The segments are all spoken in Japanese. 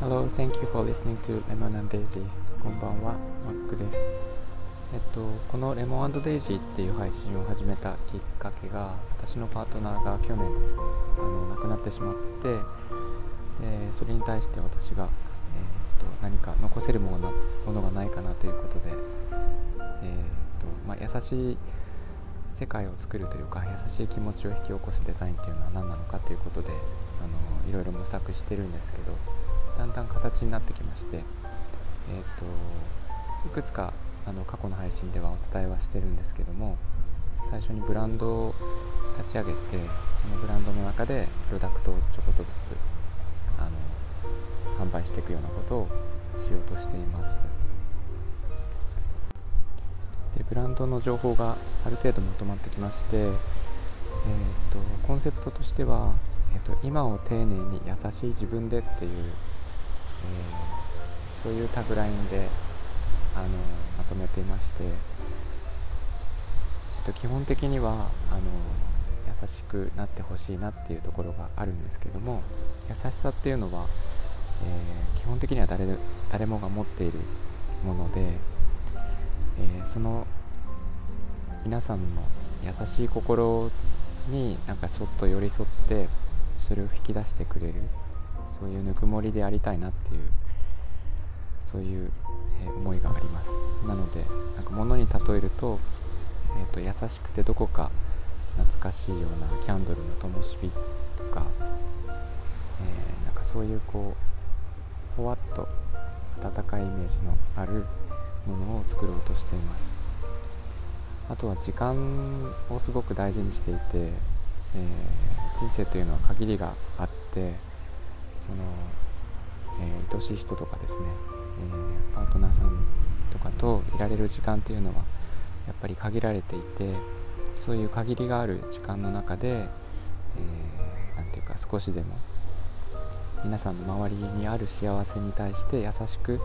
Hello, thank you for listening to Lemon and Daisy. こんばんは、マックです。えっと、このレモンデイジーっていう配信を始めたきっかけが、私のパートナーが去年ですね、あの亡くなってしまって、でそれに対して私が、え、っと何か残せるものものがないかなということで、え、っとまあ、優しい世界を作るというか優しい気持ちを引き起こすデザインっていうのは何なのかということであのいろいろ模索してるんですけどだんだん形になってきまして、えーと、いくつかあの過去の配信ではお伝えはしてるんですけども最初にブランドを立ち上げてそのブランドの中でプロダクトをちょこっとずつあの販売していくようなことをしようとしています。でブランドの情報がある程度まとまってきまして、えーと、コンセプトとしては、えーと、今を丁寧に優しい自分でっていう、えー、そういうタグラインであのまとめていまして、えーと、基本的にはあの優しくなってほしいなっていうところがあるんですけども優しさっていうのは、えー、基本的には誰誰もが持っているもので、その皆さんの優しい心になんかそっと寄り添ってそれを引き出してくれるそういうぬくもりでありたいなっていうそういう、え、思いがあります。なのでなんか物に例えると,、えーと、優しくてどこか懐かしいようなキャンドルの灯火とか、えー、なんかそういうこうほわっと温かいイメージのあるものを作ろうとしています。あとは時間をすごく大事にしていて、えー、人生というのは限りがあってその、えー、愛しい人とかですね、えー、パートナーさんとかといられる時間というのはやっぱり限られていてそういう限りがある時間の中で何、えー、て言うか少しでも皆さんの周りにある幸せに対して優しく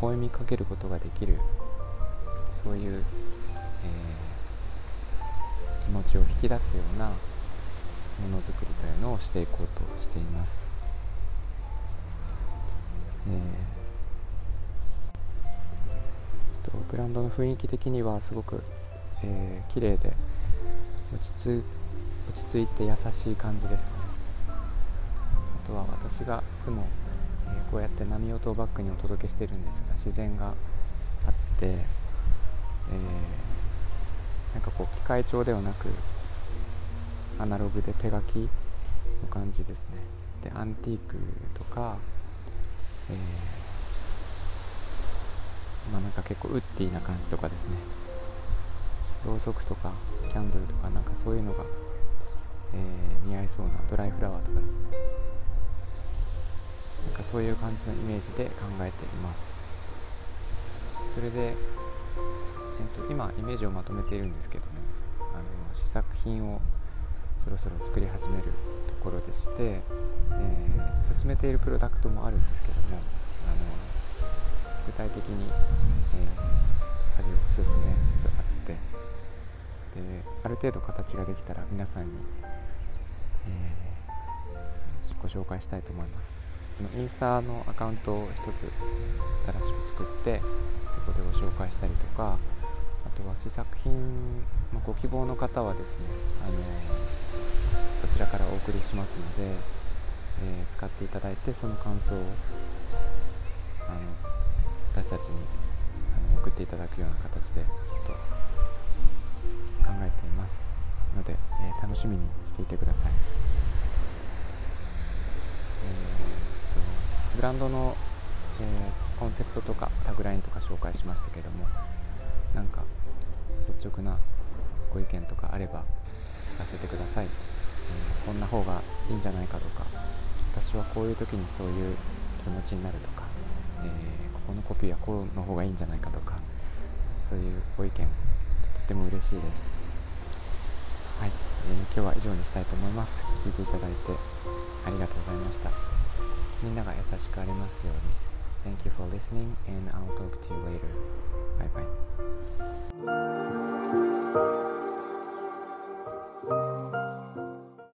微笑みかけることができるそういうえー、気持ちを引き出すようなものづくりというのをしていこうとしています。えー、とブランドの雰囲気的にはすごく、えー、綺麗で落ち着落ち着いて優しい感じですね。あとは私がいつも、え、こうやって波音をバックにお届けしてるんですが自然があって、えーなんかこう機械調ではなくアナログで手書きの感じですね。でアンティークとか、えー、まあなんか結構ウッディな感じとかですね。ろうそくとかキャンドルとかなんかそういうのが、えー、似合いそうなドライフラワーとかですね。そういう感じのイメージで考えています。それでえーと、今イメージをまとめているんですけどもあの試作品をそろそろ作り始めるところでして、えー、進めているプロダクトもあるんですけどもあの具体的に、えー、作業を進めつつあってである程度形ができたら皆さんに、えー、ご紹介したいと思います。インスタのアカウントを一つ新しく作ってそこでご紹介したりとかあとは試作品、まあ、ご希望の方はですね、あのこちらからお送りしますので、えー、使っていただいてその感想をあの私たちにあの送っていただくような形でちょっと考えていますので、えー、楽しみにしていてください、えー、ブランドの、えー、コンセプトとかタグラインとか紹介しましたけどもなんか率直なご意見とかあれば聞かせてください、うん、こんな方がいいんじゃないかとか私はこういう時にそういう気持ちになるとか、えー、ここのコピーはこうの方がいいんじゃないかとかそういうご意見とても嬉しいです。はい、えー、今日は以上にしたいと思います。聞いていただいてありがとうございました。みんなが優しくありますように Thank you for listening and I'll talk to you later. Bye bye.